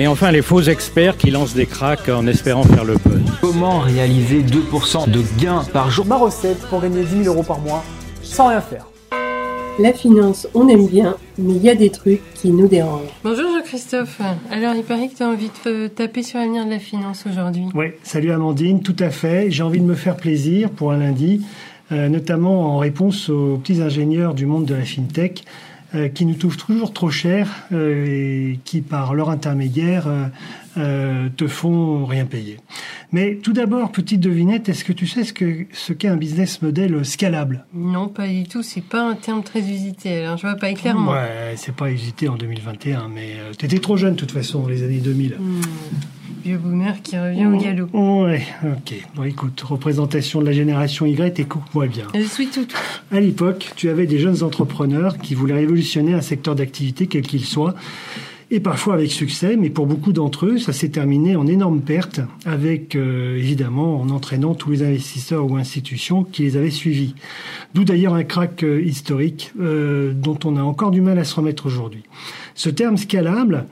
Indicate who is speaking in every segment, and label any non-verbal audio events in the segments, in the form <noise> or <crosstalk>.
Speaker 1: Et enfin, les faux experts qui lancent des cracks en espérant faire le buzz.
Speaker 2: Comment réaliser 2% de gains par jour?
Speaker 3: Ma recette pour gagner 10 000 euros par mois sans rien faire.
Speaker 4: La finance, on aime bien, mais il y a des trucs qui nous dérangent.
Speaker 5: Bonjour Jean-Christophe. Alors, il paraît que tu as envie de taper sur l'avenir de la finance aujourd'hui.
Speaker 6: Oui, salut Amandine, tout à fait. J'ai envie de me faire plaisir pour un lundi, euh, notamment en réponse aux petits ingénieurs du monde de la fintech euh, qui nous trouvent toujours trop cher euh, et qui, par leur intermédiaire, euh, te font rien payer. Mais tout d'abord, petite devinette, est-ce que tu sais ce que ce qu'est un business model scalable?
Speaker 5: Non, pas du tout. C'est pas un terme très usité. Alors, je vois pas clairement.
Speaker 6: Ouais, c'est pas usité en 2021, mais tu étais trop jeune de toute façon les années 2000.
Speaker 5: Hmm. Vieux boomer qui revient au galop.
Speaker 6: Ouais, ok. Bon, écoute, représentation de la génération Y, écoute-moi bien.
Speaker 5: Je suis tout.
Speaker 6: À l'époque, tu avais des jeunes entrepreneurs qui voulaient révolutionner un secteur d'activité, quel qu'il soit, et parfois avec succès, mais pour beaucoup d'entre eux, ça s'est terminé en énorme perte, avec euh, évidemment en entraînant tous les investisseurs ou institutions qui les avaient suivis. D'où d'ailleurs un crack euh, historique euh, dont on a encore du mal à se remettre aujourd'hui. Ce terme scalable,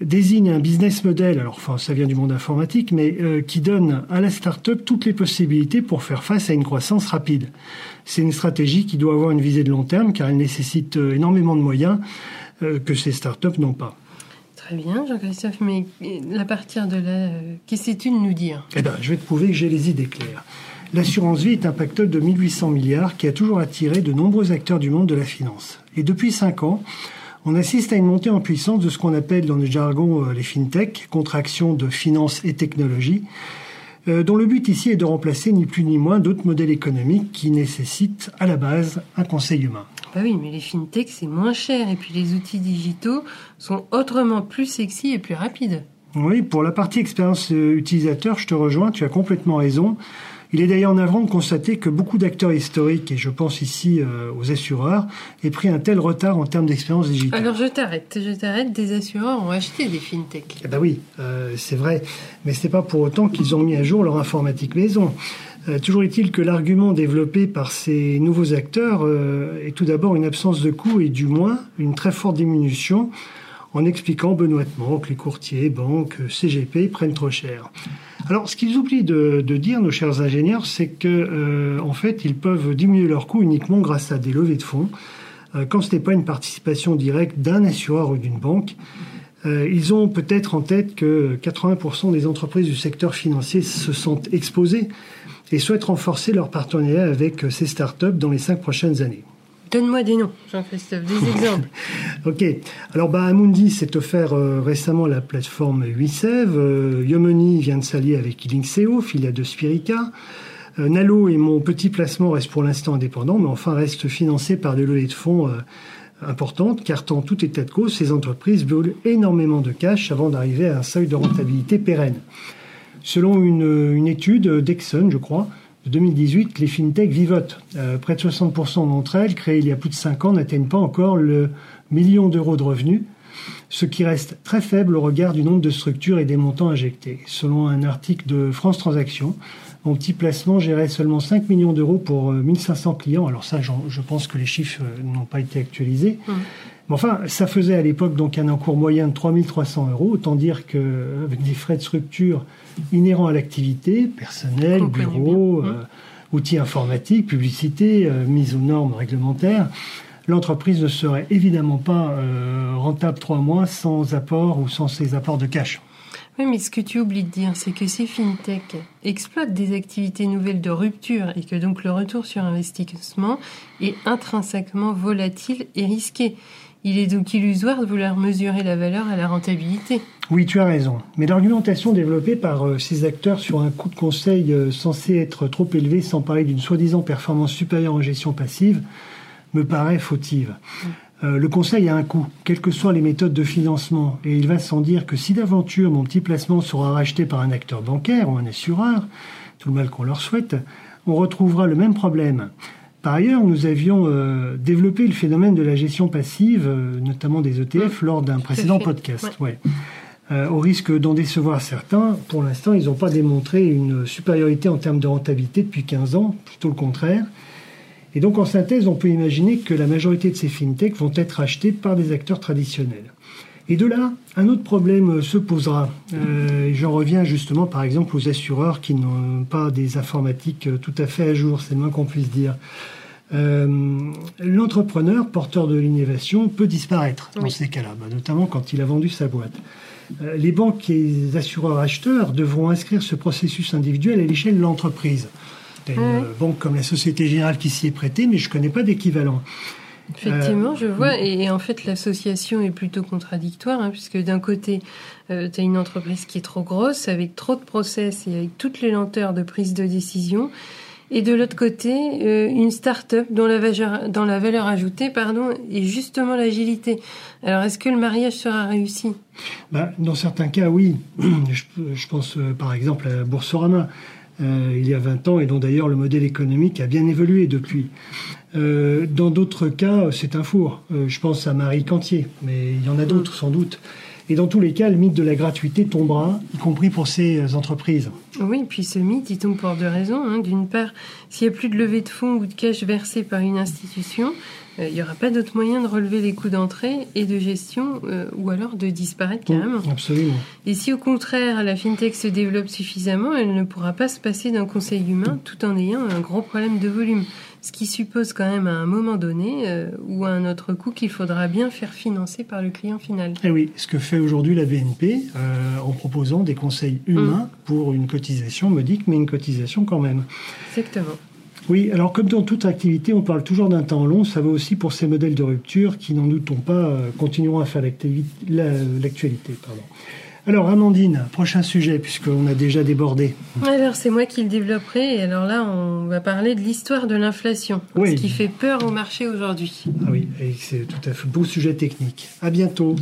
Speaker 6: désigne un business model, alors enfin ça vient du monde informatique, mais euh, qui donne à la start-up toutes les possibilités pour faire face à une croissance rapide. C'est une stratégie qui doit avoir une visée de long terme car elle nécessite euh, énormément de moyens euh, que ces start-up n'ont pas.
Speaker 5: Très bien, Jean-Christophe, mais à partir de là, qu'est-ce que tu de nous dire?
Speaker 6: Eh bien, je vais te prouver que j'ai les idées claires. L'assurance vie est un pactole de 1800 milliards qui a toujours attiré de nombreux acteurs du monde de la finance. Et depuis 5 ans, on assiste à une montée en puissance de ce qu'on appelle dans le jargon euh, les fintech, contraction de finance et technologie, euh, dont le but ici est de remplacer ni plus ni moins d'autres modèles économiques qui nécessitent à la base un conseil humain.
Speaker 5: Bah oui, mais les fintech c'est moins cher et puis les outils digitaux sont autrement plus sexy et plus rapides.
Speaker 6: Oui, pour la partie expérience euh, utilisateur, je te rejoins, tu as complètement raison. Il est d'ailleurs navrant de constater que beaucoup d'acteurs historiques, et je pense ici euh, aux assureurs, aient pris un tel retard en termes d'expérience digitale.
Speaker 5: Alors je t'arrête, je t'arrête, des assureurs ont acheté des fintech.
Speaker 6: Eh ben oui, euh, c'est vrai, mais ce n'est pas pour autant qu'ils ont mis à jour leur informatique maison. Euh, toujours est-il que l'argument développé par ces nouveaux acteurs est tout d'abord une absence de coût et du moins une très forte diminution en expliquant benoîtement que les courtiers, banques, CGP prennent trop cher. Alors, ce qu'ils oublient de, dire, nos chers ingénieurs, c'est que euh, en fait, ils peuvent diminuer leurs coûts uniquement grâce à des levées de fonds. Euh, quand ce n'est pas une participation directe d'un assureur ou d'une banque, euh, ils ont peut-être en tête que 80% des entreprises du secteur financier se sentent exposées et souhaitent renforcer leur partenariat avec ces startups dans les cinq prochaines années.
Speaker 5: Donne-moi des noms, Jean-Christophe, des exemples. <laughs>
Speaker 6: ok. Alors, bah, Amundi s'est offert euh, récemment la plateforme 8sev. Euh, Yomoni vient de s'allier avec Ilingseo, filiale de Spirica. Euh, Nalo et mon petit placement restent pour l'instant indépendants, mais enfin restent financés par des levées de fonds importantes, car en tout état de cause, ces entreprises veulent énormément de cash avant d'arriver à un seuil de rentabilité pérenne. Selon une, une étude d'Exxon, je crois, 2018, les fintechs vivotent. Euh, près de 60% d'entre elles, créées il y a plus de 5 ans, n'atteignent pas encore le million d'euros de revenus, ce qui reste très faible au regard du nombre de structures et des montants injectés. Selon un article de France Transactions, mon petit placement gérait seulement 5 millions d'euros pour 1500 euh, clients. Alors ça, je pense que les chiffres euh, n'ont pas été actualisés. Mmh. Mais enfin, ça faisait à l'époque donc un encours moyen de 3300 euros. Autant dire qu'avec des frais de structure inhérents à l'activité, personnel, bureau, euh, outils informatiques, publicité, mise aux normes réglementaires, l'entreprise ne serait évidemment pas rentable trois mois sans apport ou sans ses apports de cash.
Speaker 5: Oui, mais ce que tu oublies de dire, c'est que ces fintechs exploitent des activités nouvelles de rupture et que donc le retour sur investissement est intrinsèquement volatile et risqué. Il est donc illusoire de vouloir mesurer la valeur à la rentabilité.
Speaker 6: Oui, tu as raison. Mais l'argumentation développée par euh, ces acteurs sur un coût de conseil euh, censé être trop élevé, sans parler d'une soi-disant performance supérieure en gestion passive, me paraît fautive. Mm. Euh, le conseil a un coût, quelles que soient les méthodes de financement, et il va sans dire que si d'aventure mon petit placement sera racheté par un acteur bancaire ou un assureur, tout le mal qu'on leur souhaite, on retrouvera le même problème. Par ailleurs, nous avions euh, développé le phénomène de la gestion passive, euh, notamment des ETF, lors d'un précédent podcast. Ouais. Euh, au risque d'en décevoir certains, pour l'instant, ils n'ont pas démontré une supériorité en termes de rentabilité depuis 15 ans, plutôt le contraire. Et donc, en synthèse, on peut imaginer que la majorité de ces fintechs vont être achetés par des acteurs traditionnels. Et de là, un autre problème se posera. Euh, J'en reviens justement, par exemple, aux assureurs qui n'ont pas des informatiques euh, tout à fait à jour, c'est le moins qu'on puisse dire. Euh, L'entrepreneur, porteur de l'innovation, peut disparaître dans ces cas-là, bah, notamment quand il a vendu sa boîte. Euh, les banques et les assureurs acheteurs devront inscrire ce processus individuel à l'échelle de l'entreprise. Une
Speaker 5: Ouais.
Speaker 6: euh, banque comme la Société Générale qui s'y est prêtée, mais je ne connais pas d'équivalent.
Speaker 5: Effectivement,
Speaker 6: Euh,
Speaker 5: je vois. Et, et en fait, l'association est plutôt contradictoire, hein, puisque d'un côté, tu as une entreprise qui est trop grosse, avec trop de process et avec toutes les lenteurs de prise de décision. Et de l'autre côté, euh, une start-up dont la valeur, dans la valeur ajoutée pardon, est justement l'agilité. Alors, est-ce que le mariage sera réussi?
Speaker 6: Bah, dans certains cas, oui. <clears throat> Je, je pense euh, par exemple à Boursorama, euh, il y a 20 ans, et dont d'ailleurs le modèle économique a bien évolué depuis. Euh, dans d'autres cas, c'est un four. Euh, je pense à Marie Cantier, mais il y en a d'autres sans doute. Et dans tous les cas, le mythe de la gratuité tombera, y compris pour ces entreprises.
Speaker 5: Oui, puis ce mythe, il tombe pour deux raisons. hein. D'une part, s'il n'y a plus de levée de fonds ou de cash versé par une institution, euh, il n'y aura pas d'autre moyen de relever les coûts d'entrée et de gestion, euh, ou alors de disparaître carrément.
Speaker 6: Absolument.
Speaker 5: Et si au contraire la fintech se développe suffisamment, elle ne pourra pas se passer d'un conseil humain tout en ayant un gros problème de volume. Ce qui suppose quand même à un moment donné euh, ou à un autre coût qu'il faudra bien faire financer par le client final.
Speaker 6: Et oui, ce que fait aujourd'hui la BNP en proposant des conseils humains pour une cotisation modique, mais une cotisation quand même.
Speaker 5: Exactement.
Speaker 6: Oui, alors comme dans toute activité, on parle toujours d'un temps long, ça vaut aussi pour ces modèles de rupture qui, n'en doutons pas, euh, continueront à faire l'actualité. Alors Amandine, prochain sujet, puisqu'on a déjà débordé.
Speaker 5: Alors c'est moi qui le développerai et alors là on va parler de l'histoire de l'inflation,
Speaker 6: Oui.
Speaker 5: ce qui fait peur au marché aujourd'hui.
Speaker 6: Ah oui, et c'est tout à fait beau sujet technique. À bientôt.